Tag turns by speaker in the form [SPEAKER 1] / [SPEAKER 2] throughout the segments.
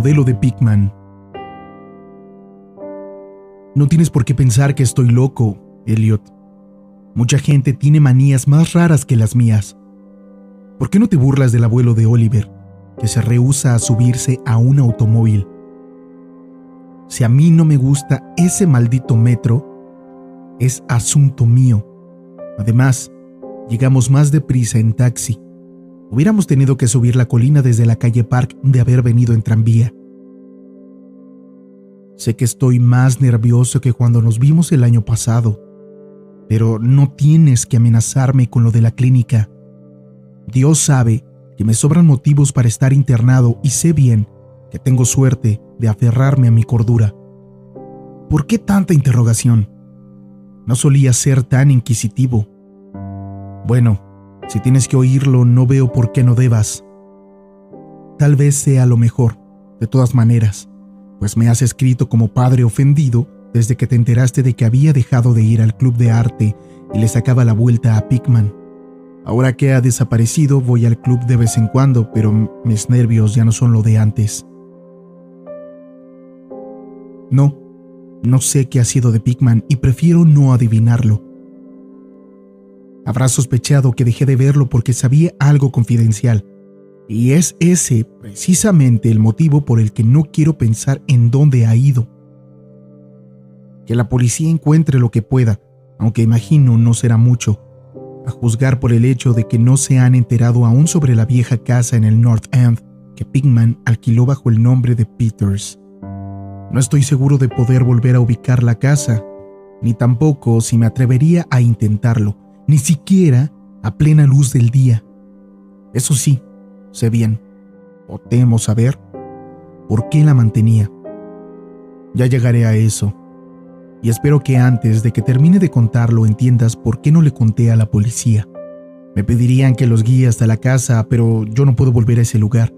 [SPEAKER 1] modelo de Pickman. No tienes por qué pensar que estoy loco, Elliot. Mucha gente tiene manías más raras que las mías. ¿Por qué no te burlas del abuelo de Oliver, que se rehúsa a subirse a un automóvil? Si a mí no me gusta ese maldito metro, es asunto mío. Además, llegamos más deprisa en taxi. Hubiéramos tenido que subir la colina desde la calle Park de haber venido en tranvía. Sé que estoy más nervioso que cuando nos vimos el año pasado, pero no tienes que amenazarme con lo de la clínica. Dios sabe que me sobran motivos para estar internado y sé bien que tengo suerte de aferrarme a mi cordura. ¿Por qué tanta interrogación? No solía ser tan inquisitivo. Bueno, si tienes que oírlo, no veo por qué no debas. Tal vez sea lo mejor, de todas maneras, pues me has escrito como padre ofendido desde que te enteraste de que había dejado de ir al club de arte y le sacaba la vuelta a Pickman. Ahora que ha desaparecido, voy al club de vez en cuando, pero mis nervios ya no son lo de antes. No, no sé qué ha sido de Pickman y prefiero no adivinarlo. Habrá sospechado que dejé de verlo porque sabía algo confidencial. Y es ese precisamente el motivo por el que no quiero pensar en dónde ha ido. Que la policía encuentre lo que pueda, aunque imagino no será mucho, a juzgar por el hecho de que no se han enterado aún sobre la vieja casa en el North End que Pigman alquiló bajo el nombre de Peters. No estoy seguro de poder volver a ubicar la casa, ni tampoco si me atrevería a intentarlo ni siquiera a plena luz del día. Eso sí, sé bien, o temo saber, por qué la mantenía. Ya llegaré a eso, y espero que antes de que termine de contarlo entiendas por qué no le conté a la policía. Me pedirían que los guíe hasta la casa, pero yo no puedo volver a ese lugar,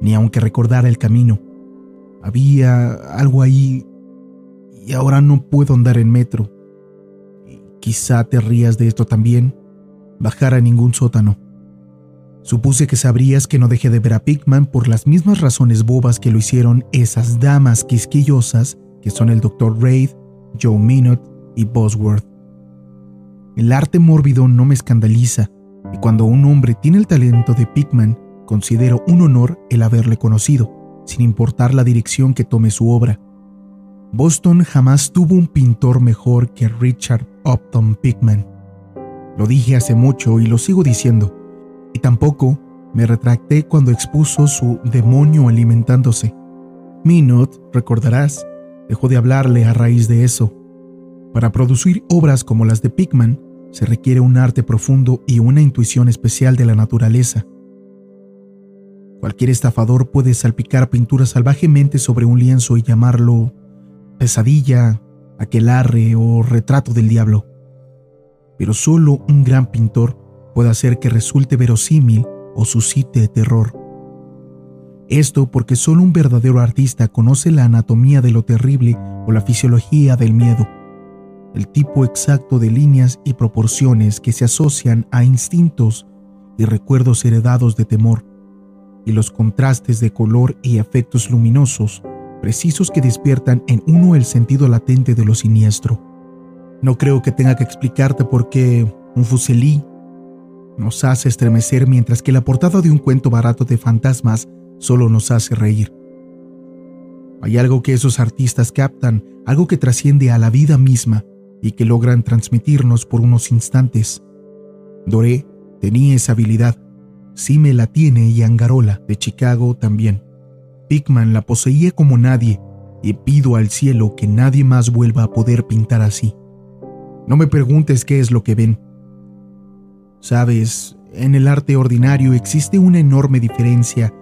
[SPEAKER 1] ni aunque recordara el camino. Había algo ahí y ahora no puedo andar en metro. Quizá te rías de esto también. Bajar a ningún sótano. Supuse que sabrías que no dejé de ver a Pigman por las mismas razones bobas que lo hicieron esas damas quisquillosas que son el Dr. Reid, Joe Minot y Bosworth. El arte mórbido no me escandaliza, y cuando un hombre tiene el talento de Pigman, considero un honor el haberle conocido, sin importar la dirección que tome su obra. Boston jamás tuvo un pintor mejor que Richard Upton Pickman. Lo dije hace mucho y lo sigo diciendo, y tampoco me retracté cuando expuso su demonio alimentándose. Minot, recordarás, dejó de hablarle a raíz de eso. Para producir obras como las de Pickman se requiere un arte profundo y una intuición especial de la naturaleza. Cualquier estafador puede salpicar pintura salvajemente sobre un lienzo y llamarlo pesadilla, aquelarre o retrato del diablo. Pero solo un gran pintor puede hacer que resulte verosímil o suscite terror. Esto porque solo un verdadero artista conoce la anatomía de lo terrible o la fisiología del miedo, el tipo exacto de líneas y proporciones que se asocian a instintos y recuerdos heredados de temor, y los contrastes de color y efectos luminosos precisos que despiertan en uno el sentido latente de lo siniestro. No creo que tenga que explicarte por qué un fusilí nos hace estremecer mientras que la portada de un cuento barato de fantasmas solo nos hace reír. Hay algo que esos artistas captan, algo que trasciende a la vida misma y que logran transmitirnos por unos instantes. Doré tenía esa habilidad, Sime la tiene y Angarola de Chicago también. Pickman la poseía como nadie y pido al cielo que nadie más vuelva a poder pintar así. No me preguntes qué es lo que ven. Sabes, en el arte ordinario existe una enorme diferencia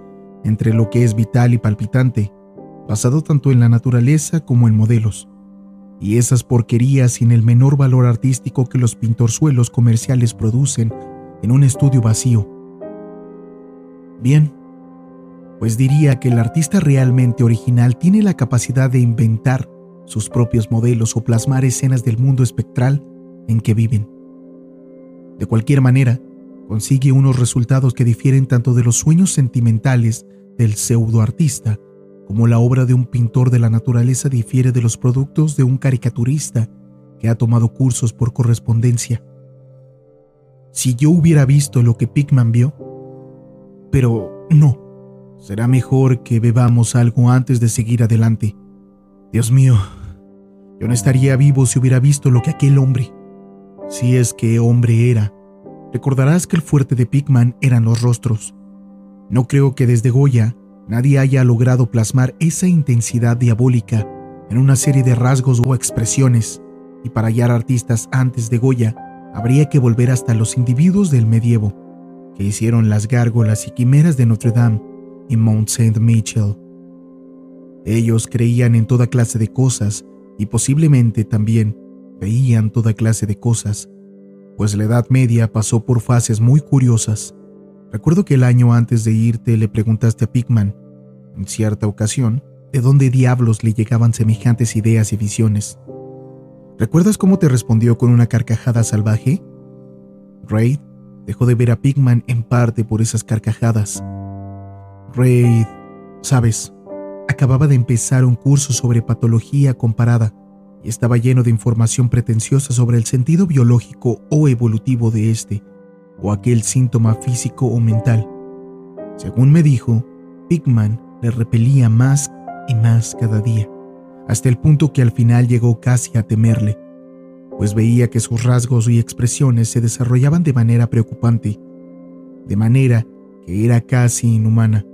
[SPEAKER 1] entre lo que es vital y palpitante, basado tanto en la naturaleza como en modelos, y esas porquerías sin el menor valor artístico que los pintorzuelos comerciales producen en un estudio vacío. Bien, pues diría que el artista realmente original tiene la capacidad de inventar sus propios modelos o plasmar escenas del mundo espectral en que viven. De cualquier manera, consigue unos resultados que difieren tanto de los sueños sentimentales del pseudoartista como la obra de un pintor de la naturaleza difiere de los productos de un caricaturista que ha tomado cursos por correspondencia. Si yo hubiera visto lo que Pickman vio, pero no, será mejor que bebamos algo antes de seguir adelante. Dios mío, yo no estaría vivo si hubiera visto lo que aquel hombre, si es que hombre era. Recordarás que el fuerte de Pickman eran los rostros. No creo que desde Goya nadie haya logrado plasmar esa intensidad diabólica en una serie de rasgos o expresiones, y para hallar artistas antes de Goya habría que volver hasta los individuos del medievo, que hicieron las gárgolas y quimeras de Notre Dame y Mount Saint Michel. Ellos creían en toda clase de cosas y posiblemente también veían toda clase de cosas, pues la Edad Media pasó por fases muy curiosas. Recuerdo que el año antes de irte le preguntaste a Pickman, en cierta ocasión, de dónde diablos le llegaban semejantes ideas y visiones. ¿Recuerdas cómo te respondió con una carcajada salvaje? Raid dejó de ver a Pigman en parte por esas carcajadas. Raid, sabes, acababa de empezar un curso sobre patología comparada y estaba lleno de información pretenciosa sobre el sentido biológico o evolutivo de este, o aquel síntoma físico o mental. Según me dijo, Pigman le repelía más y más cada día hasta el punto que al final llegó casi a temerle, pues veía que sus rasgos y expresiones se desarrollaban de manera preocupante, de manera que era casi inhumana.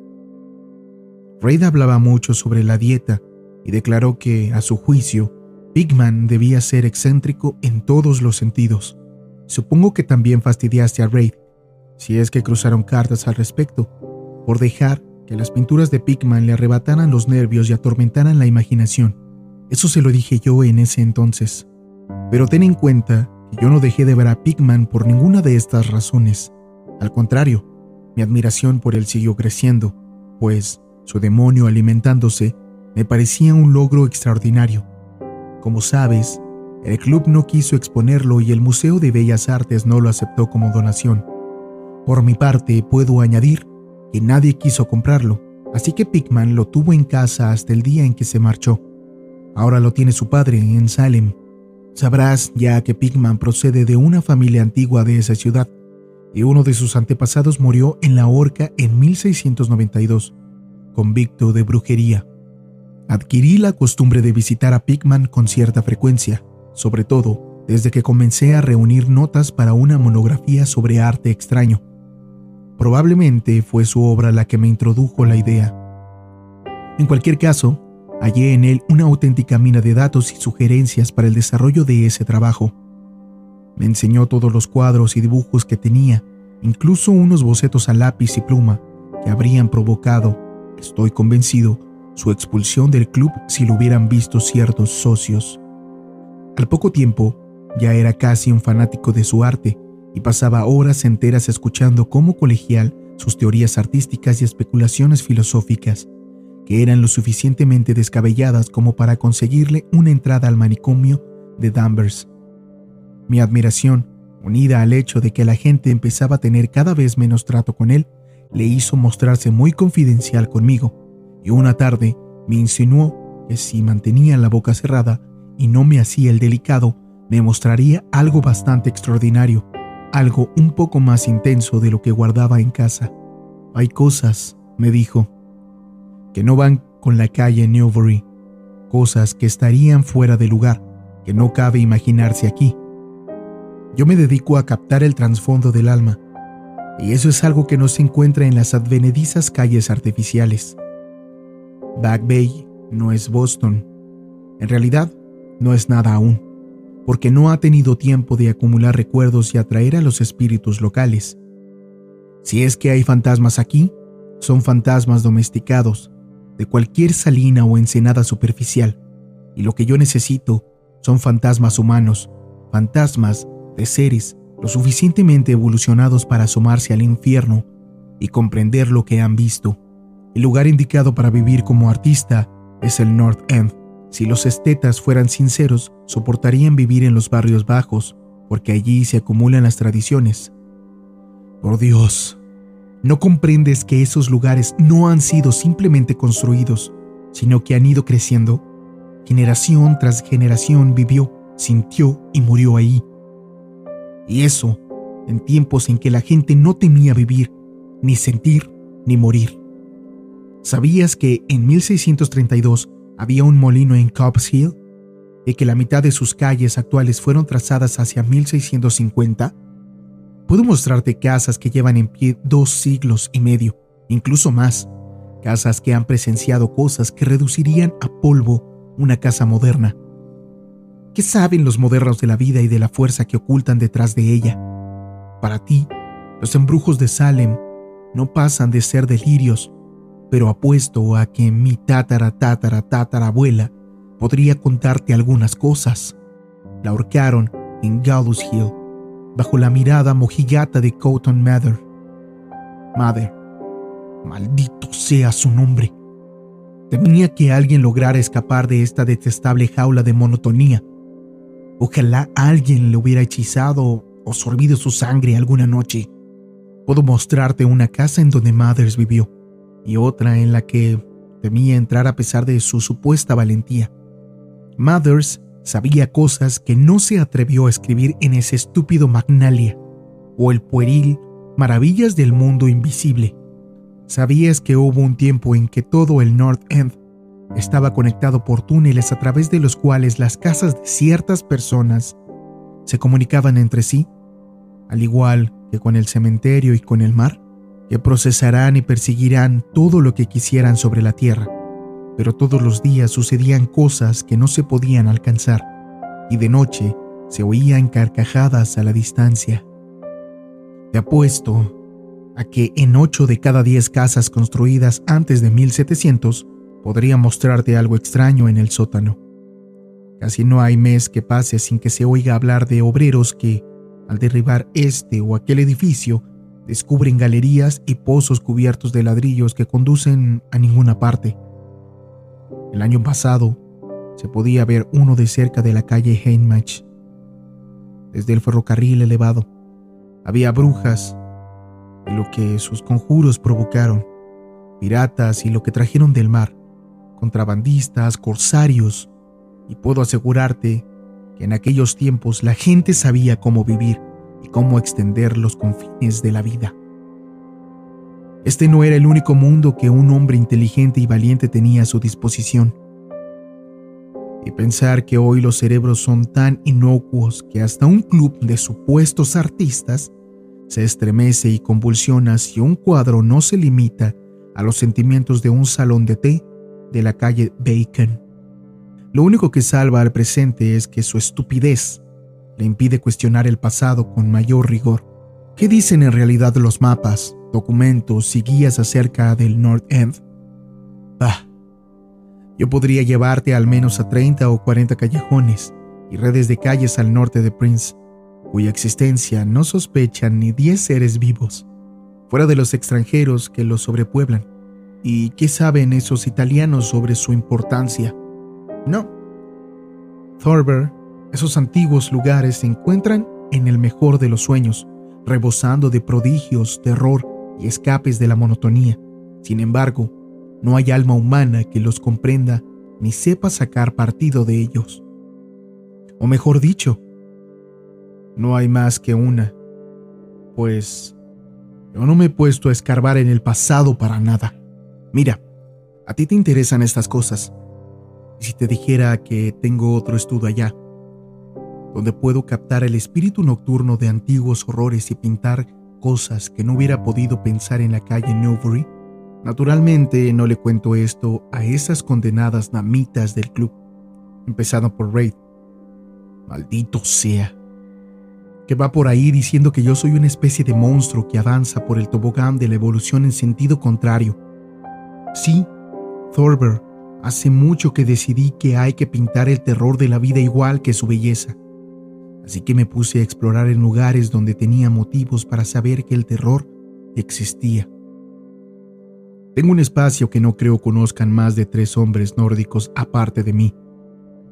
[SPEAKER 1] Reid hablaba mucho sobre la dieta y declaró que, a su juicio, Pigman debía ser excéntrico en todos los sentidos. Supongo que también fastidiaste a Reid, si es que cruzaron cartas al respecto, por dejar que las pinturas de Pigman le arrebataran los nervios y atormentaran la imaginación. Eso se lo dije yo en ese entonces. Pero ten en cuenta que yo no dejé de ver a Pigman por ninguna de estas razones. Al contrario, mi admiración por él siguió creciendo, pues su demonio alimentándose me parecía un logro extraordinario. Como sabes, el club no quiso exponerlo y el Museo de Bellas Artes no lo aceptó como donación. Por mi parte, puedo añadir que nadie quiso comprarlo, así que Pigman lo tuvo en casa hasta el día en que se marchó. Ahora lo tiene su padre en Salem. Sabrás ya que Pigman procede de una familia antigua de esa ciudad, y uno de sus antepasados murió en la horca en 1692, convicto de brujería. Adquirí la costumbre de visitar a Pigman con cierta frecuencia, sobre todo desde que comencé a reunir notas para una monografía sobre arte extraño. Probablemente fue su obra la que me introdujo la idea. En cualquier caso, hallé en él una auténtica mina de datos y sugerencias para el desarrollo de ese trabajo. Me enseñó todos los cuadros y dibujos que tenía, incluso unos bocetos a lápiz y pluma que habrían provocado, estoy convencido, su expulsión del club si lo hubieran visto ciertos socios. Al poco tiempo, ya era casi un fanático de su arte y pasaba horas enteras escuchando como colegial sus teorías artísticas y especulaciones filosóficas, que eran lo suficientemente descabelladas como para conseguirle una entrada al manicomio de Danvers. Mi admiración, unida al hecho de que la gente empezaba a tener cada vez menos trato con él, le hizo mostrarse muy confidencial conmigo, y una tarde me insinuó que si mantenía la boca cerrada y no me hacía el delicado, me mostraría algo bastante extraordinario algo un poco más intenso de lo que guardaba en casa. Hay cosas, me dijo, que no van con la calle Newbury, cosas que estarían fuera de lugar, que no cabe imaginarse aquí. Yo me dedico a captar el trasfondo del alma, y eso es algo que no se encuentra en las advenedizas calles artificiales. Back Bay no es Boston. En realidad, no es nada aún porque no ha tenido tiempo de acumular recuerdos y atraer a los espíritus locales. Si es que hay fantasmas aquí, son fantasmas domesticados, de cualquier salina o ensenada superficial, y lo que yo necesito son fantasmas humanos, fantasmas de seres lo suficientemente evolucionados para asomarse al infierno y comprender lo que han visto. El lugar indicado para vivir como artista es el North End. Si los estetas fueran sinceros, soportarían vivir en los barrios bajos porque allí se acumulan las tradiciones. Por Dios, ¿no comprendes que esos lugares no han sido simplemente construidos, sino que han ido creciendo? Generación tras generación vivió, sintió y murió ahí. Y eso en tiempos en que la gente no temía vivir, ni sentir, ni morir. ¿Sabías que en 1632 había un molino en Cobbs Hill y que la mitad de sus calles actuales fueron trazadas hacia 1650? Puedo mostrarte casas que llevan en pie dos siglos y medio, incluso más, casas que han presenciado cosas que reducirían a polvo una casa moderna. ¿Qué saben los modernos de la vida y de la fuerza que ocultan detrás de ella? Para ti, los embrujos de Salem no pasan de ser delirios, pero apuesto a que mi tatara tatara tatarabuela podría contarte algunas cosas. La ahorcaron en Gallows Hill, bajo la mirada mojigata de Cotton Mather. Mother, maldito sea su nombre. Temía que alguien lograra escapar de esta detestable jaula de monotonía. Ojalá alguien le hubiera hechizado o sorbido su sangre alguna noche. Puedo mostrarte una casa en donde Mothers vivió y otra en la que temía entrar a pesar de su supuesta valentía. Mothers sabía cosas que no se atrevió a escribir en ese estúpido Magnalia o el pueril Maravillas del Mundo Invisible. Sabías que hubo un tiempo en que todo el North End estaba conectado por túneles a través de los cuales las casas de ciertas personas se comunicaban entre sí al igual que con el cementerio y con el mar, que procesarán y perseguirán todo lo que quisieran sobre la tierra. Pero todos los días sucedían cosas que no se podían alcanzar, y de noche se oían carcajadas a la distancia. Te apuesto a que en ocho de cada diez casas construidas antes de 1700 podría mostrarte algo extraño en el sótano. Casi no hay mes que pase sin que se oiga hablar de obreros que, al derribar este o aquel edificio, descubren galerías y pozos cubiertos de ladrillos que conducen a ninguna parte. El año pasado se podía ver uno de cerca de la calle Heinmach. Desde el ferrocarril elevado había brujas y lo que sus conjuros provocaron, piratas y lo que trajeron del mar, contrabandistas, corsarios, y puedo asegurarte que en aquellos tiempos la gente sabía cómo vivir y cómo extender los confines de la vida. Este no era el único mundo que un hombre inteligente y valiente tenía a su disposición. Y pensar que hoy los cerebros son tan inocuos que hasta un club de supuestos artistas se estremece y convulsiona si un cuadro no se limita a los sentimientos de un salón de té de la calle Bacon. Lo único que salva al presente es que su estupidez le impide cuestionar el pasado con mayor rigor. ¿Qué dicen en realidad los mapas, documentos y guías acerca del North End? Ah, yo podría llevarte al menos a 30 o 40 callejones y redes de calles al norte de Prince, cuya existencia no sospechan ni 10 seres vivos, fuera de los extranjeros que los sobrepueblan. ¿Y qué saben esos italianos sobre su importancia? No. Thorber, esos antiguos lugares se encuentran en el mejor de los sueños, rebosando de prodigios, terror y escapes de la monotonía. Sin embargo, no hay alma humana que los comprenda ni sepa sacar partido de ellos. O mejor dicho, no hay más que una, pues yo no me he puesto a escarbar en el pasado para nada. Mira, a ti te interesan estas cosas, ¿Y si te dijera que tengo otro estudio allá, donde puedo captar el espíritu nocturno de antiguos horrores y pintar cosas que no hubiera podido pensar en la calle Newbury? Naturalmente no le cuento esto a esas condenadas namitas del club, empezando por Raid. Maldito sea. Que va por ahí diciendo que yo soy una especie de monstruo que avanza por el tobogán de la evolución en sentido contrario. Sí, Thorber Hace mucho que decidí que hay que pintar el terror de la vida igual que su belleza. Así que me puse a explorar en lugares donde tenía motivos para saber que el terror existía. Tengo un espacio que no creo conozcan más de tres hombres nórdicos aparte de mí.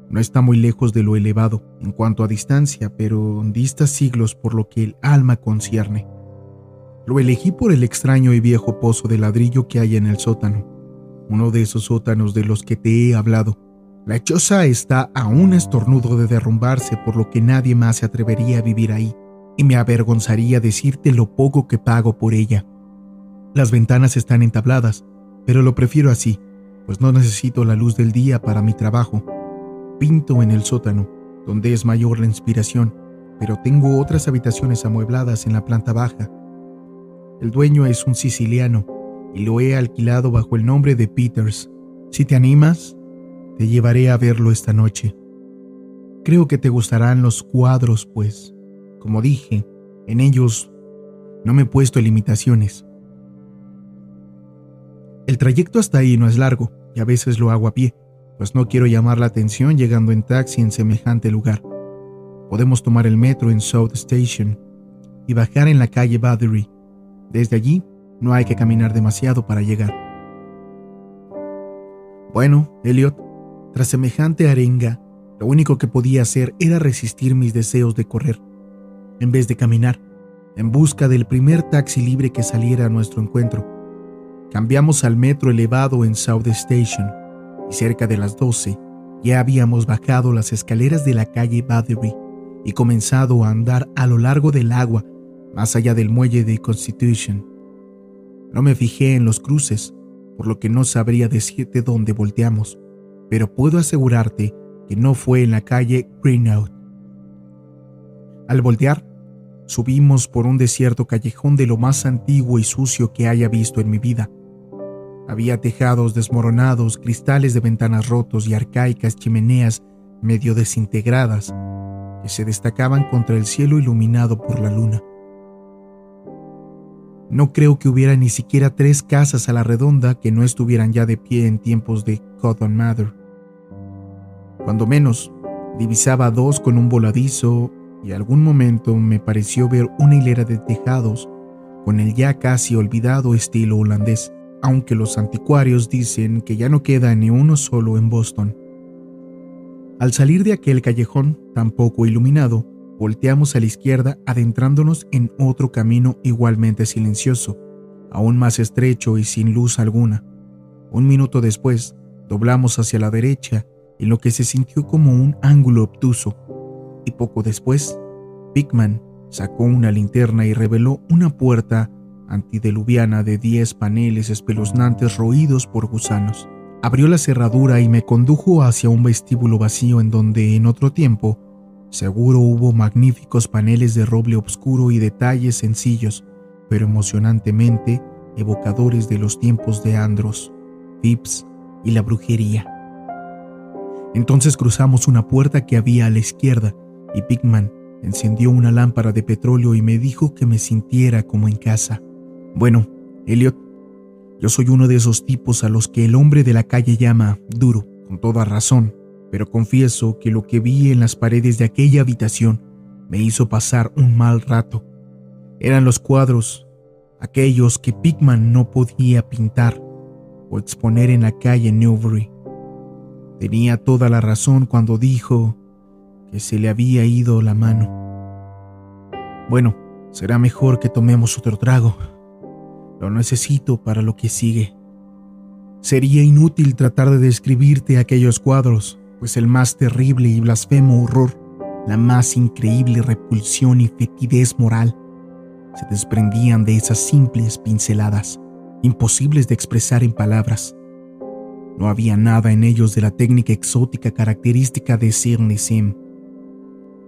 [SPEAKER 1] No está muy lejos de lo elevado en cuanto a distancia, pero dista siglos por lo que el alma concierne. Lo elegí por el extraño y viejo pozo de ladrillo que hay en el sótano, uno de esos sótanos de los que te he hablado. La choza está a un estornudo de derrumbarse, por lo que nadie más se atrevería a vivir ahí, y me avergonzaría decirte lo poco que pago por ella. Las ventanas están entabladas, pero lo prefiero así, pues no necesito la luz del día para mi trabajo. Pinto en el sótano, donde es mayor la inspiración, pero tengo otras habitaciones amuebladas en la planta baja. El dueño es un siciliano y lo he alquilado bajo el nombre de Peters. Si te animas, te llevaré a verlo esta noche. Creo que te gustarán los cuadros, pues, como dije, en ellos no me he puesto limitaciones. El trayecto hasta ahí no es largo y a veces lo hago a pie pues no quiero llamar la atención llegando en taxi en semejante lugar. Podemos tomar el metro en South Station y bajar en la calle Battery. Desde allí no hay que caminar demasiado para llegar. Bueno, Elliot, tras semejante arenga, lo único que podía hacer era resistir mis deseos de correr, en vez de caminar, en busca del primer taxi libre que saliera a nuestro encuentro. Cambiamos al metro elevado en South Station y cerca de las 12 ya habíamos bajado las escaleras de la calle Battery y comenzado a andar a lo largo del agua más allá del muelle de Constitution. No me fijé en los cruces, por lo que no sabría decirte dónde volteamos, pero puedo asegurarte que no fue en la calle Greenout. Al voltear, subimos por un desierto callejón de lo más antiguo y sucio que haya visto en mi vida. Había tejados desmoronados, cristales de ventanas rotos y arcaicas chimeneas medio desintegradas que se destacaban contra el cielo iluminado por la luna. No creo que hubiera ni siquiera tres casas a la redonda que no estuvieran ya de pie en tiempos de Cotton Mather. Cuando menos, divisaba dos con un voladizo y algún momento me pareció ver una hilera de tejados con el ya casi olvidado estilo holandés aunque los anticuarios dicen que ya no queda ni uno solo en Boston. Al salir de aquel callejón tan poco iluminado, volteamos a la izquierda adentrándonos en otro camino igualmente silencioso, aún más estrecho y sin luz alguna. Un minuto después, doblamos hacia la derecha en lo que se sintió como un ángulo obtuso, y poco después, Pickman sacó una linterna y reveló una puerta antideluviana de diez paneles espeluznantes roídos por gusanos. Abrió la cerradura y me condujo hacia un vestíbulo vacío en donde en otro tiempo seguro hubo magníficos paneles de roble oscuro y detalles sencillos, pero emocionantemente evocadores de los tiempos de Andros, Phipps y la brujería. Entonces cruzamos una puerta que había a la izquierda y Pigman encendió una lámpara de petróleo y me dijo que me sintiera como en casa. Bueno, Elliot, yo soy uno de esos tipos a los que el hombre de la calle llama duro, con toda razón, pero confieso que lo que vi en las paredes de aquella habitación me hizo pasar un mal rato. Eran los cuadros, aquellos que Pickman no podía pintar o exponer en la calle Newbury. Tenía toda la razón cuando dijo que se le había ido la mano. Bueno, será mejor que tomemos otro trago. Lo necesito para lo que sigue. Sería inútil tratar de describirte aquellos cuadros, pues el más terrible y blasfemo horror, la más increíble repulsión y fetidez moral, se desprendían de esas simples pinceladas, imposibles de expresar en palabras. No había nada en ellos de la técnica exótica característica de Sir Nissim.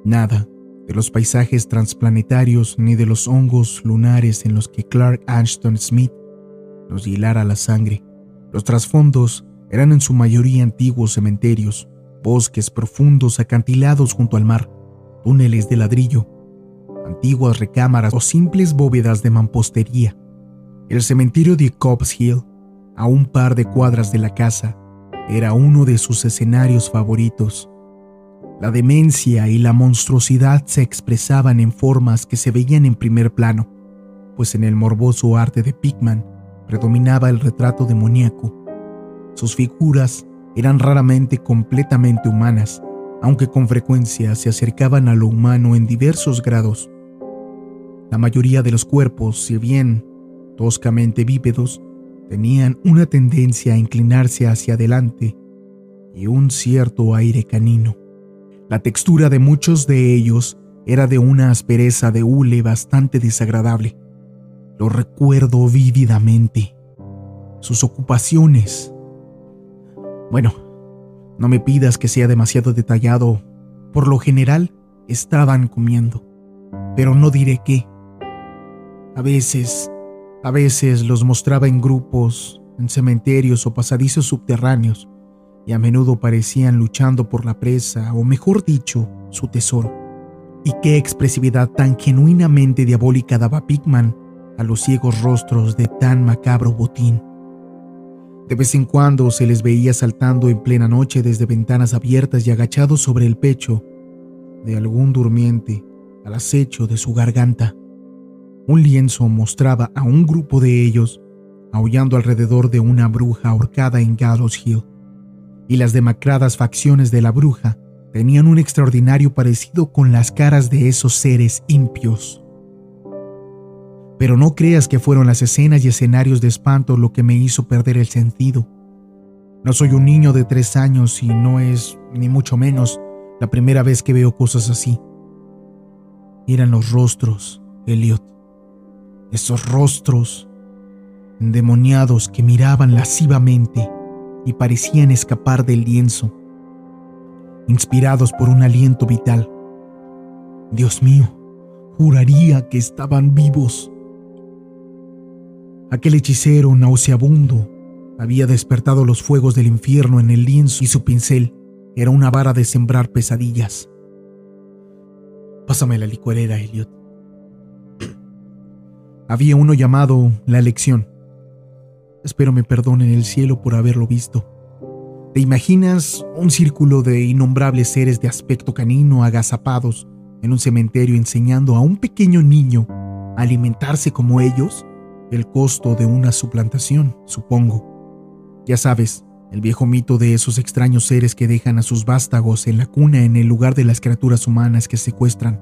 [SPEAKER 1] Nada de los paisajes transplanetarios ni de los hongos lunares en los que Clark Ashton Smith nos hilara la sangre. Los trasfondos eran en su mayoría antiguos cementerios, bosques profundos acantilados junto al mar, túneles de ladrillo, antiguas recámaras o simples bóvedas de mampostería. El cementerio de Cobbs Hill, a un par de cuadras de la casa, era uno de sus escenarios favoritos. La demencia y la monstruosidad se expresaban en formas que se veían en primer plano, pues en el morboso arte de Pickman predominaba el retrato demoníaco. Sus figuras eran raramente completamente humanas aunque con frecuencia se acercaban a lo humano en diversos grados. La mayoría de los cuerpos, si bien toscamente bípedos, tenían una tendencia a inclinarse hacia adelante y un cierto aire canino. La textura de muchos de ellos era de una aspereza de hule bastante desagradable. Lo recuerdo vívidamente. Sus ocupaciones. Bueno, no me pidas que sea demasiado detallado. Por lo general, estaban comiendo. Pero no diré qué. A veces, a veces los mostraba en grupos, en cementerios o pasadizos subterráneos, y a menudo parecían luchando por la presa, o mejor dicho, su tesoro. Y qué expresividad tan genuinamente diabólica daba Pigman a los ciegos rostros de tan macabro botín. De vez en cuando se les veía saltando en plena noche desde ventanas abiertas y agachados sobre el pecho de algún durmiente al acecho de su garganta. Un lienzo mostraba a un grupo de ellos aullando alrededor de una bruja ahorcada en Gallows Hill, y las demacradas facciones de la bruja tenían un extraordinario parecido con las caras de esos seres impios. Pero no creas que fueron las escenas y escenarios de espanto lo que me hizo perder el sentido. No soy un niño de tres años y no es, ni mucho menos, la primera vez que veo cosas así. Eran los rostros, Elliot. Esos rostros endemoniados que miraban lascivamente y parecían escapar del lienzo inspirados por un aliento vital. Dios mío, juraría que estaban vivos. Aquel hechicero nauseabundo había despertado los fuegos del infierno en el lienzo y su pincel era una vara de sembrar pesadillas. Pásame la licuadera, Elliot. Había uno llamado La Elección. Espero me perdonen el cielo por haberlo visto. ¿Te imaginas un círculo de innombrables seres de aspecto canino agazapados en un cementerio enseñando a un pequeño niño a alimentarse como ellos? El costo de una suplantación, supongo. Ya sabes, el viejo mito de esos extraños seres que dejan a sus vástagos en la cuna en el lugar de las criaturas humanas que secuestran.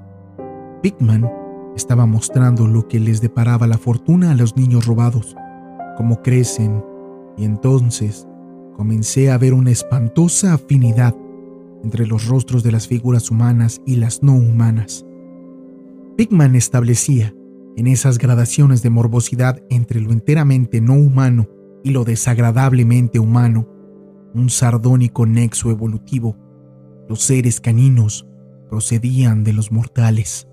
[SPEAKER 1] Pigman estaba mostrando lo que les deparaba la fortuna a los niños robados, cómo crecen, y entonces comencé a ver una espantosa afinidad entre los rostros de las figuras humanas y las no humanas. Pigman establecía, en esas gradaciones de morbosidad entre lo enteramente no humano y lo desagradablemente humano, un sardónico nexo evolutivo. Los seres caninos procedían de los mortales.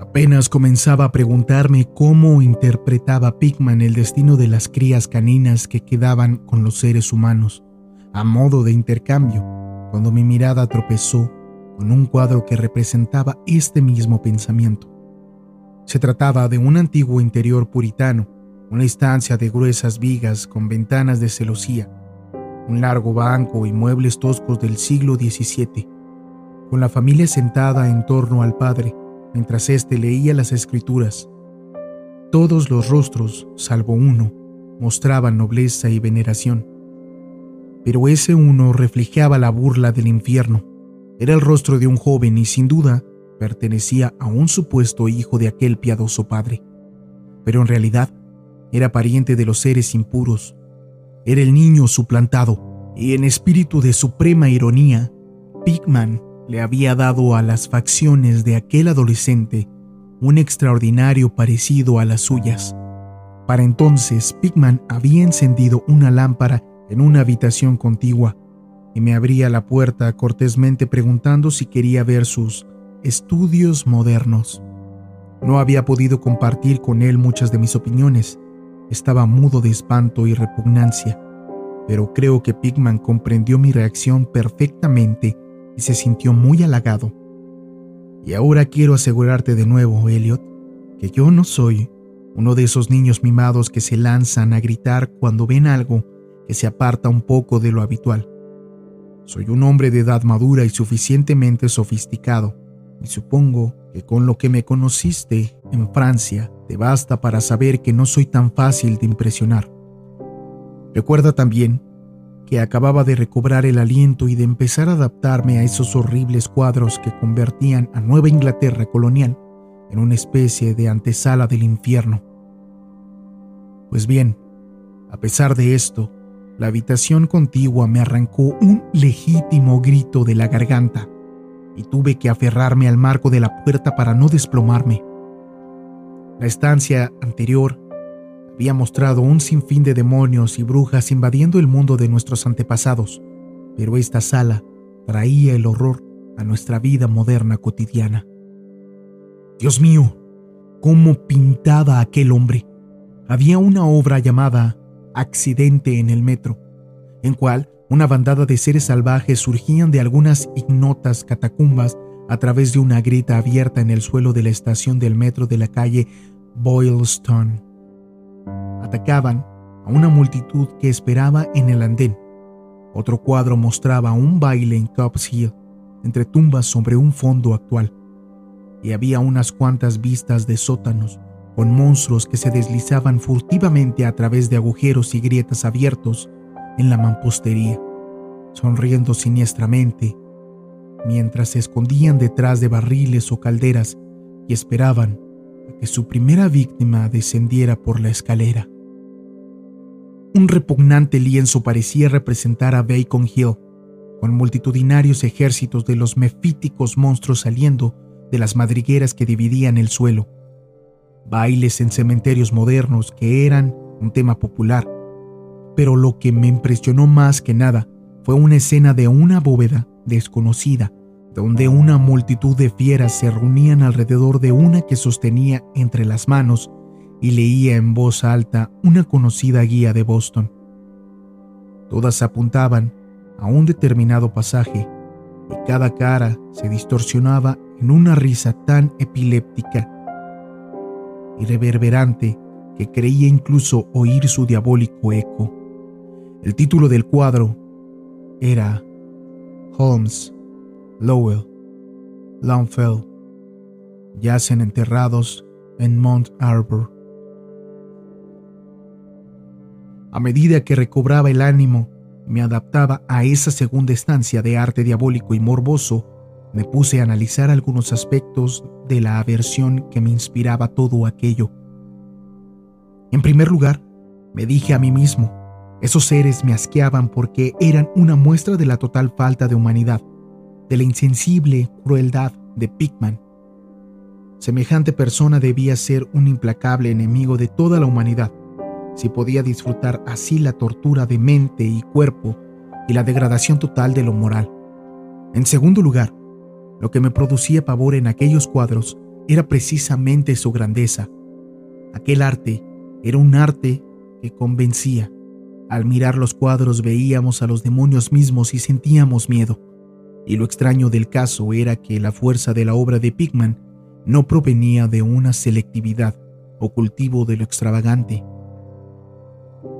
[SPEAKER 1] Apenas comenzaba a preguntarme cómo interpretaba Pigman el destino de las crías caninas que quedaban con los seres humanos, a modo de intercambio, cuando mi mirada tropezó con un cuadro que representaba este mismo pensamiento. Se trataba de un antiguo interior puritano, una estancia de gruesas vigas con ventanas de celosía, un largo banco y muebles toscos del siglo XVII, con la familia sentada en torno al padre, mientras éste leía las escrituras. Todos los rostros, salvo uno, mostraban nobleza y veneración. Pero ese uno reflejaba la burla del infierno. Era el rostro de un joven y sin duda pertenecía a un supuesto hijo de aquel piadoso padre. Pero en realidad era pariente de los seres impuros. Era el niño suplantado, y en espíritu de suprema ironía, Pigman le había dado a las facciones de aquel adolescente un extraordinario parecido a las suyas. Para entonces, Pigman había encendido una lámpara en una habitación contigua y me abría la puerta cortésmente preguntando si quería ver sus estudios modernos. No había podido compartir con él muchas de mis opiniones. Estaba mudo de espanto y repugnancia, pero creo que Pigman comprendió mi reacción perfectamente y se sintió muy halagado. Y ahora quiero asegurarte de nuevo, Elliot, que yo no soy uno de esos niños mimados que se lanzan a gritar cuando ven algo que se aparta un poco de lo habitual. Soy un hombre de edad madura y suficientemente sofisticado, y supongo que con lo que me conociste en Francia te basta para saber que no soy tan fácil de impresionar. Recuerda también que acababa de recobrar el aliento y de empezar a adaptarme a esos horribles cuadros que convertían a Nueva Inglaterra colonial en una especie de antesala del infierno. Pues bien, a pesar de esto, la habitación contigua me arrancó un legítimo grito de la garganta y tuve que aferrarme al marco de la puerta para no desplomarme. La estancia anterior había mostrado un sinfín de demonios y brujas invadiendo el mundo de nuestros antepasados, pero esta sala traía el horror a nuestra vida moderna cotidiana. Dios mío, cómo pintaba aquel hombre. Había una obra llamada Accidente en el Metro, en cual una bandada de seres salvajes surgían de algunas ignotas catacumbas a través de una grieta abierta en el suelo de la estación del metro de la calle Boylston. Atacaban a una multitud que esperaba en el andén. Otro cuadro mostraba un baile en Cobbs Hill, entre tumbas sobre un fondo actual. Y había unas cuantas vistas de sótanos, con monstruos que se deslizaban furtivamente a través de agujeros y grietas abiertos en la mampostería, sonriendo siniestramente, mientras se escondían detrás de barriles o calderas y esperaban a que su primera víctima descendiera por la escalera. Un repugnante lienzo parecía representar a Bacon Hill, con multitudinarios ejércitos de los mefíticos monstruos saliendo de las madrigueras que dividían el suelo bailes en cementerios modernos que eran un tema popular, pero lo que me impresionó más que nada fue una escena de una bóveda desconocida, donde una multitud de fieras se reunían alrededor de una que sostenía entre las manos y leía en voz alta una conocida guía de Boston. Todas apuntaban a un determinado pasaje y cada cara se distorsionaba en una risa tan epiléptica y reverberante que creía incluso oír su diabólico eco. El título del cuadro era Holmes, Lowell, Longfell, yacen enterrados en Mount Arbor. A medida que recobraba el ánimo, me adaptaba a esa segunda estancia de arte diabólico y morboso me puse a analizar algunos aspectos de la aversión que me inspiraba todo aquello. En primer lugar, me dije a mí mismo, esos seres me asqueaban porque eran una muestra de la total falta de humanidad, de la insensible crueldad de Pickman. Semejante persona debía ser un implacable enemigo de toda la humanidad, si podía disfrutar así la tortura de mente y cuerpo y la degradación total de lo moral. En segundo lugar, lo que me producía pavor en aquellos cuadros era precisamente su grandeza. Aquel arte era un arte que convencía. Al mirar los cuadros veíamos a los demonios mismos y sentíamos miedo. Y lo extraño del caso era que la fuerza de la obra de Pigman no provenía de una selectividad o cultivo de lo extravagante.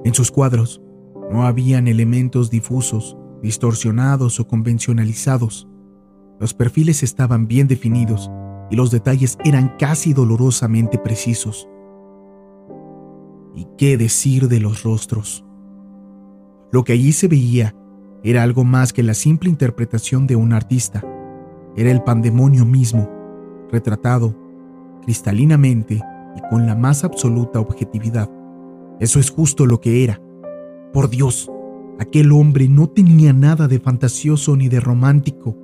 [SPEAKER 1] En sus cuadros no habían elementos difusos, distorsionados o convencionalizados. Los perfiles estaban bien definidos y los detalles eran casi dolorosamente precisos. ¿Y qué decir de los rostros? Lo que allí se veía era algo más que la simple interpretación de un artista. Era el pandemonio mismo, retratado cristalinamente y con la más absoluta objetividad. Eso es justo lo que era. Por Dios, aquel hombre no tenía nada de fantasioso ni de romántico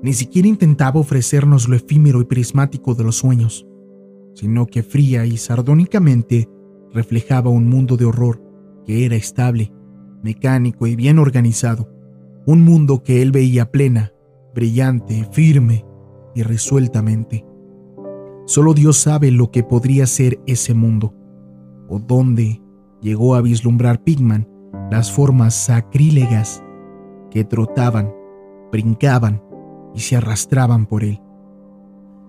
[SPEAKER 1] ni siquiera intentaba ofrecernos lo efímero y prismático de los sueños, sino que fría y sardónicamente reflejaba un mundo de horror que era estable, mecánico y bien organizado, un mundo que él veía plena, brillante, firme y resueltamente. Solo Dios sabe lo que podría ser ese mundo, o dónde llegó a vislumbrar Pigman las formas sacrílegas que trotaban, brincaban y se arrastraban por él.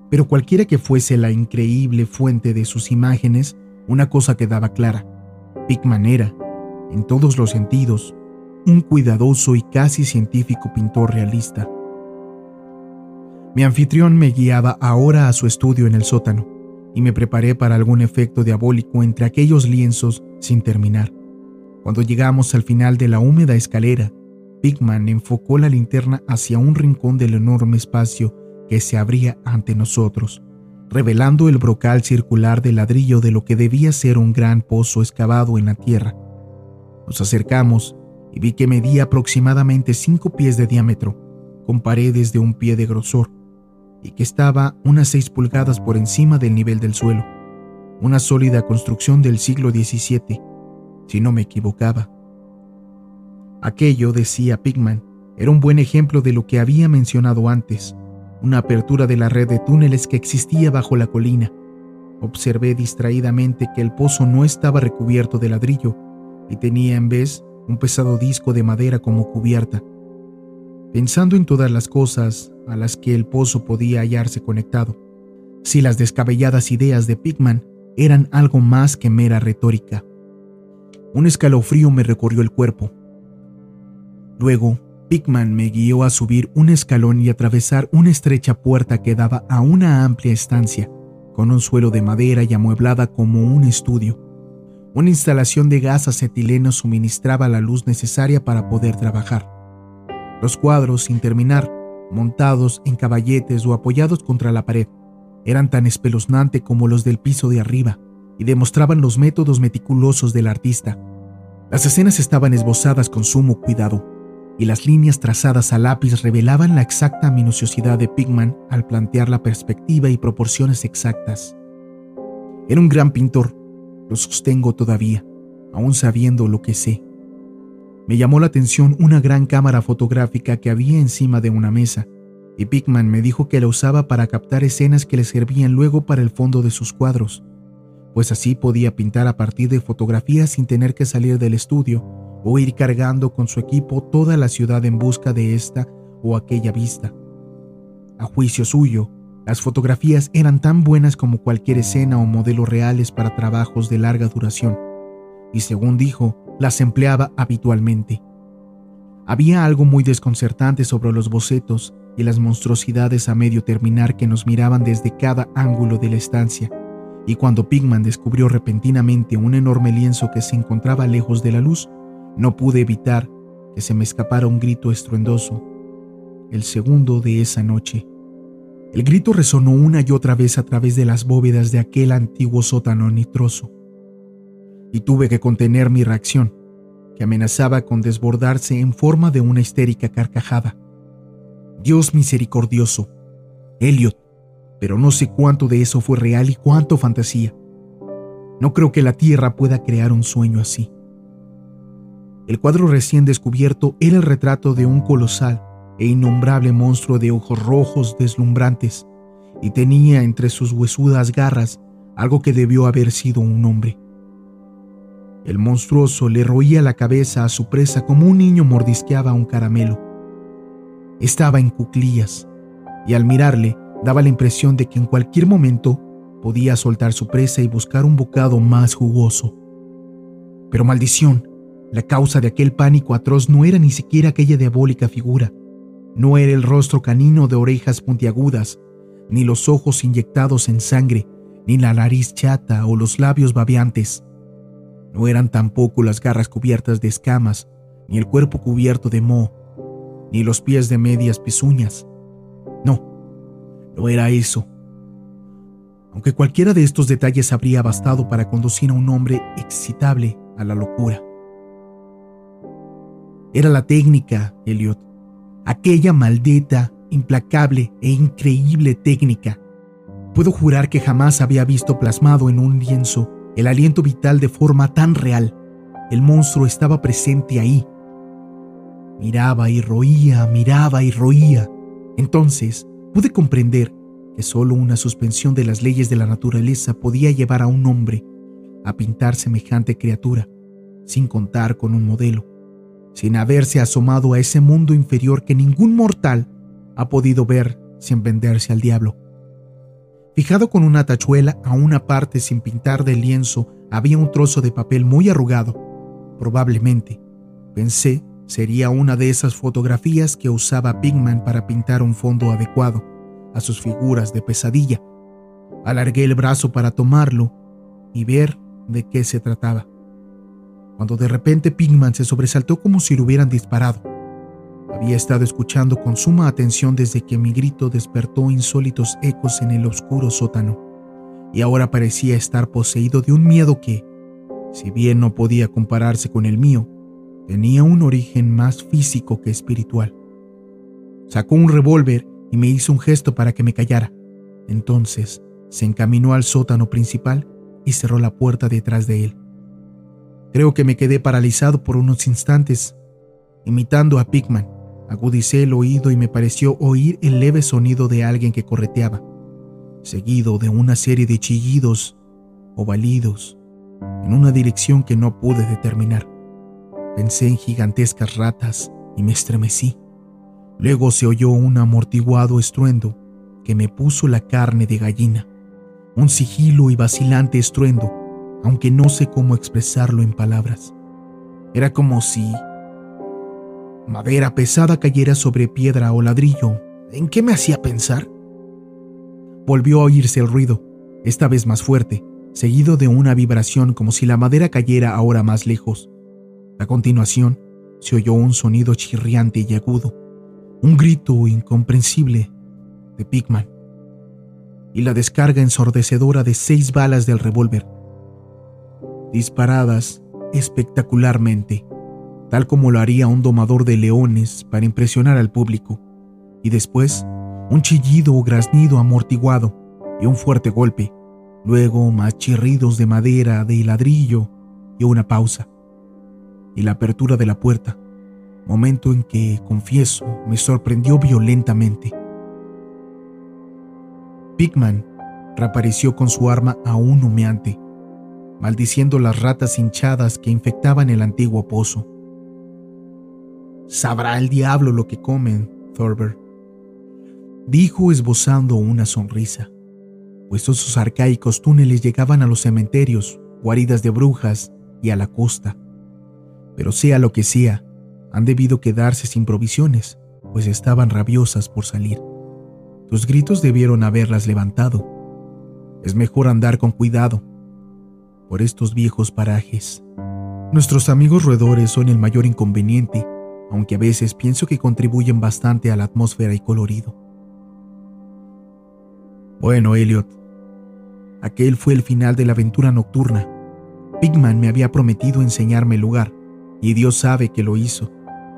[SPEAKER 1] Pero cualquiera que fuese la increíble fuente de sus imágenes, una cosa quedaba clara. Pickman era, en todos los sentidos, un cuidadoso y casi científico pintor realista. Mi anfitrión me guiaba ahora a su estudio en el sótano, y me preparé para algún efecto diabólico entre aquellos lienzos sin terminar. Cuando llegamos al final de la húmeda escalera, Pigman enfocó la linterna hacia un rincón del enorme espacio que se abría ante nosotros, revelando el brocal circular de ladrillo de lo que debía ser un gran pozo excavado en la tierra. Nos acercamos y vi que medía aproximadamente cinco pies de diámetro, con paredes de un pie de grosor, y que estaba unas seis pulgadas por encima del nivel del suelo. Una sólida construcción del siglo XVII, si no me equivocaba. Aquello, decía Pigman, era un buen ejemplo de lo que había mencionado antes, una apertura de la red de túneles que existía bajo la colina. Observé distraídamente que el pozo no estaba recubierto de ladrillo y tenía en vez un pesado disco de madera como cubierta. Pensando en todas las cosas a las que el pozo podía hallarse conectado, si las descabelladas ideas de Pigman eran algo más que mera retórica. Un escalofrío me recorrió el cuerpo Luego, Pigman me guió a subir un escalón y atravesar una estrecha puerta que daba a una amplia estancia, con un suelo de madera y amueblada como un estudio. Una instalación de gas acetileno suministraba la luz necesaria para poder trabajar. Los cuadros, sin terminar, montados en caballetes o apoyados contra la pared, eran tan espeluznantes como los del piso de arriba y demostraban los métodos meticulosos del artista. Las escenas estaban esbozadas con sumo cuidado, y las líneas trazadas a lápiz revelaban la exacta minuciosidad de Pigman al plantear la perspectiva y proporciones exactas. Era un gran pintor, lo sostengo todavía, aún sabiendo lo que sé. Me llamó la atención una gran cámara fotográfica que había encima de una mesa, y Pigman me dijo que la usaba para captar escenas que le servían luego para el fondo de sus cuadros, pues así podía pintar a partir de fotografías sin tener que salir del estudio o ir cargando con su equipo toda la ciudad en busca de esta o aquella vista. A juicio suyo, las fotografías eran tan buenas como cualquier escena o modelo reales para trabajos de larga duración, y según dijo, las empleaba habitualmente. Había algo muy desconcertante sobre los bocetos y las monstruosidades a medio terminar que nos miraban desde cada ángulo de la estancia, y cuando Pigman descubrió repentinamente un enorme lienzo que se encontraba lejos de la luz, no pude evitar que se me escapara un grito estruendoso, el segundo de esa noche. El grito resonó una y otra vez a través de las bóvedas de aquel antiguo sótano nitroso, y tuve que contener mi reacción, que amenazaba con desbordarse en forma de una histérica carcajada. Dios misericordioso, Elliot, pero no sé cuánto de eso fue real y cuánto fantasía. No creo que la Tierra pueda crear un sueño así. El cuadro recién descubierto era el retrato de un colosal e innombrable monstruo de ojos rojos deslumbrantes, y tenía entre sus huesudas garras algo que debió haber sido un hombre. El monstruoso le roía la cabeza a su presa como un niño mordisqueaba un caramelo. Estaba en cuclillas, y al mirarle daba la impresión de que en cualquier momento podía soltar su presa y buscar un bocado más jugoso. Pero maldición, la causa de aquel pánico atroz no era ni siquiera aquella diabólica figura, no era el rostro canino de orejas puntiagudas, ni los ojos inyectados en sangre, ni la nariz chata o los labios babeantes. No eran tampoco las garras cubiertas de escamas, ni el cuerpo cubierto de moho, ni los pies de medias pezuñas. No, no era eso. Aunque cualquiera de estos detalles habría bastado para conducir a un hombre excitable a la locura. Era la técnica, Elliot. Aquella maldita, implacable e increíble técnica. Puedo jurar que jamás había visto plasmado en un lienzo el aliento vital de forma tan real. El monstruo estaba presente ahí. Miraba y roía, miraba y roía. Entonces pude comprender que solo una suspensión de las leyes de la naturaleza podía llevar a un hombre a pintar semejante criatura, sin contar con un modelo sin haberse asomado a ese mundo inferior que ningún mortal ha podido ver sin venderse al diablo. Fijado con una tachuela a una parte sin pintar del lienzo había un trozo de papel muy arrugado. Probablemente, pensé, sería una de esas fotografías que usaba Pigman para pintar un fondo adecuado a sus figuras de pesadilla. Alargué el brazo para tomarlo y ver de qué se trataba. Cuando de repente Pigman se sobresaltó como si lo hubieran disparado. Había estado escuchando con suma atención desde que mi grito despertó insólitos ecos en el oscuro sótano, y ahora parecía estar poseído de un miedo que, si bien no podía compararse con el mío, tenía un origen más físico que espiritual. Sacó un revólver y me hizo un gesto para que me callara. Entonces se encaminó al sótano principal y cerró la puerta detrás de él. Creo que me quedé paralizado por unos instantes, imitando a Pigman. Agudicé el oído y me pareció oír el leve sonido de alguien que correteaba, seguido de una serie de chillidos o balidos en una dirección que no pude determinar. Pensé en gigantescas ratas y me estremecí. Luego se oyó un amortiguado estruendo que me puso la carne de gallina, un sigilo y vacilante estruendo, aunque no sé cómo expresarlo en palabras. Era como si madera pesada cayera sobre piedra o ladrillo. ¿En qué me hacía pensar? Volvió a oírse el ruido, esta vez más fuerte, seguido de una vibración como si la madera cayera ahora más lejos. A continuación, se oyó un sonido chirriante y agudo, un grito incomprensible de Pigman, y la descarga ensordecedora de seis balas del revólver, disparadas espectacularmente, tal como lo haría un domador de leones para impresionar al público, y después un chillido o graznido amortiguado y un fuerte golpe, luego más chirridos de madera, de ladrillo y una pausa. Y la apertura de la puerta, momento en que, confieso, me sorprendió violentamente. Pigman reapareció con su arma aún humeante, maldiciendo las ratas hinchadas que infectaban el antiguo pozo. Sabrá el diablo lo que comen, Thorber, dijo esbozando una sonrisa, pues esos arcaicos túneles llegaban a los cementerios, guaridas de brujas y a la costa. Pero sea lo que sea, han debido quedarse sin provisiones, pues estaban rabiosas por salir. Tus gritos debieron haberlas levantado. Es mejor andar con cuidado por estos viejos parajes. Nuestros amigos roedores son el mayor inconveniente, aunque a veces pienso que contribuyen bastante a la atmósfera y colorido. Bueno, Elliot, aquel fue el final de la aventura nocturna. Pigman me había prometido enseñarme el lugar, y Dios sabe que lo hizo.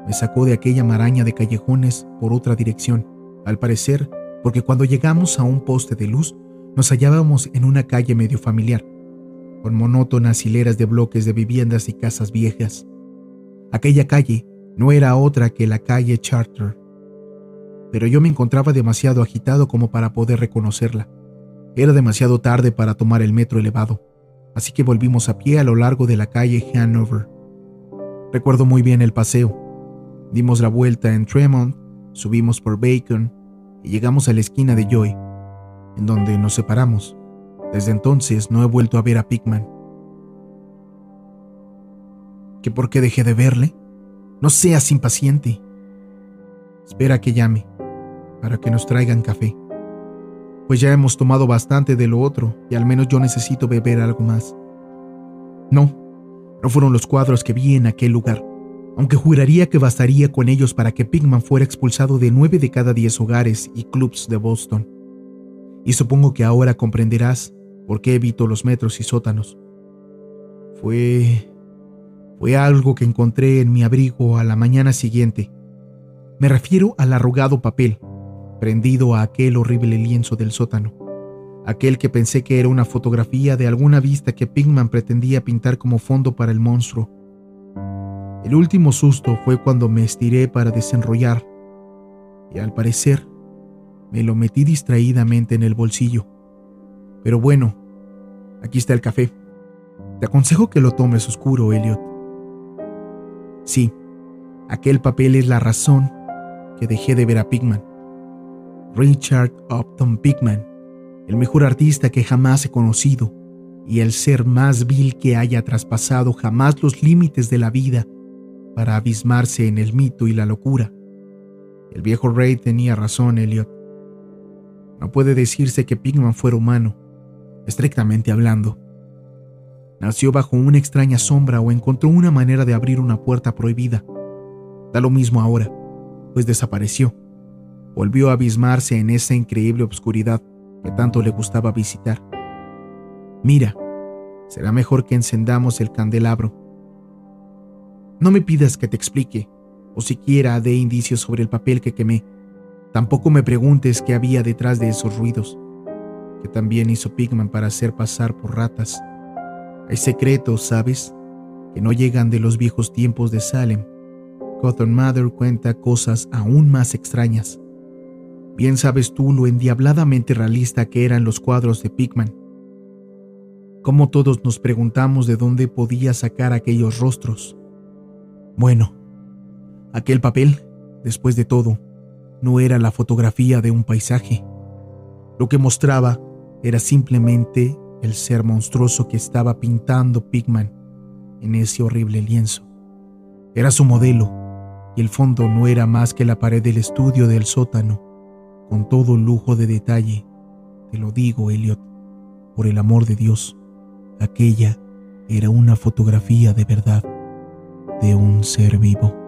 [SPEAKER 1] Me sacó de aquella maraña de callejones por otra dirección, al parecer porque cuando llegamos a un poste de luz nos hallábamos en una calle medio familiar, con monótonas hileras de bloques de viviendas y casas viejas. Aquella calle no era otra que la calle Charter, pero yo me encontraba demasiado agitado como para poder reconocerla. Era demasiado tarde para tomar el metro elevado, así que volvimos a pie a lo largo de la calle Hanover. Recuerdo muy bien el paseo. Dimos la vuelta en Tremont, subimos por Bacon y llegamos a la esquina de Joy, en donde nos separamos. Desde entonces no he vuelto a ver a Pigman. ¿Que por qué dejé de verle? No seas impaciente. Espera que llame, para que nos traigan café. Pues ya hemos tomado bastante de lo otro y al menos yo necesito beber algo más. No, no fueron los cuadros que vi en aquel lugar, aunque juraría que bastaría con ellos para que Pigman fuera expulsado de nueve de cada diez hogares y clubs de Boston. Y supongo que ahora comprenderás por qué evito los metros y sótanos. Fue... fue algo que encontré en mi abrigo a la mañana siguiente. Me refiero al arrugado papel, prendido a aquel horrible lienzo del sótano aquel que pensé que era una fotografía de alguna vista que Pinkman pretendía pintar como fondo para el monstruo. El último susto fue cuando me estiré para desenrollar, y al parecer me lo metí distraídamente en el bolsillo. Pero bueno, aquí está el café. Te aconsejo que lo tomes oscuro, Elliot. Sí, aquel papel es la razón que dejé de ver a Pigman. Richard Upton Pigman el mejor artista que jamás he conocido y el ser más vil que haya traspasado jamás los límites de la vida para abismarse en el mito y la locura. El viejo rey tenía razón, Elliot. No puede decirse que Pigman fuera humano, estrictamente hablando. nació bajo una extraña sombra o encontró una manera de abrir una puerta prohibida. Da lo mismo ahora, pues desapareció. Volvió a abismarse en esa increíble obscuridad que tanto le gustaba visitar. Mira, será mejor que encendamos el candelabro. No me pidas que te explique, o siquiera dé indicios sobre el papel que quemé. Tampoco me preguntes qué había detrás de esos ruidos, que también hizo Pigman para hacer pasar por ratas. Hay secretos, ¿sabes? Que no llegan de los viejos tiempos de Salem. Cotton Mother cuenta cosas aún más extrañas. Bien sabes tú lo endiabladamente realista que eran los cuadros de Pigman. Cómo todos nos preguntamos de dónde podía sacar aquellos rostros. Bueno, aquel papel, después de todo, no era la fotografía de un paisaje. Lo que mostraba era simplemente el ser monstruoso que estaba pintando Pigman en ese horrible lienzo. Era su modelo, y el fondo no era más que la pared del estudio del sótano, con todo lujo de detalle. Te lo digo, Elliot, por el amor de Dios, aquella era una fotografía de verdad de un ser vivo.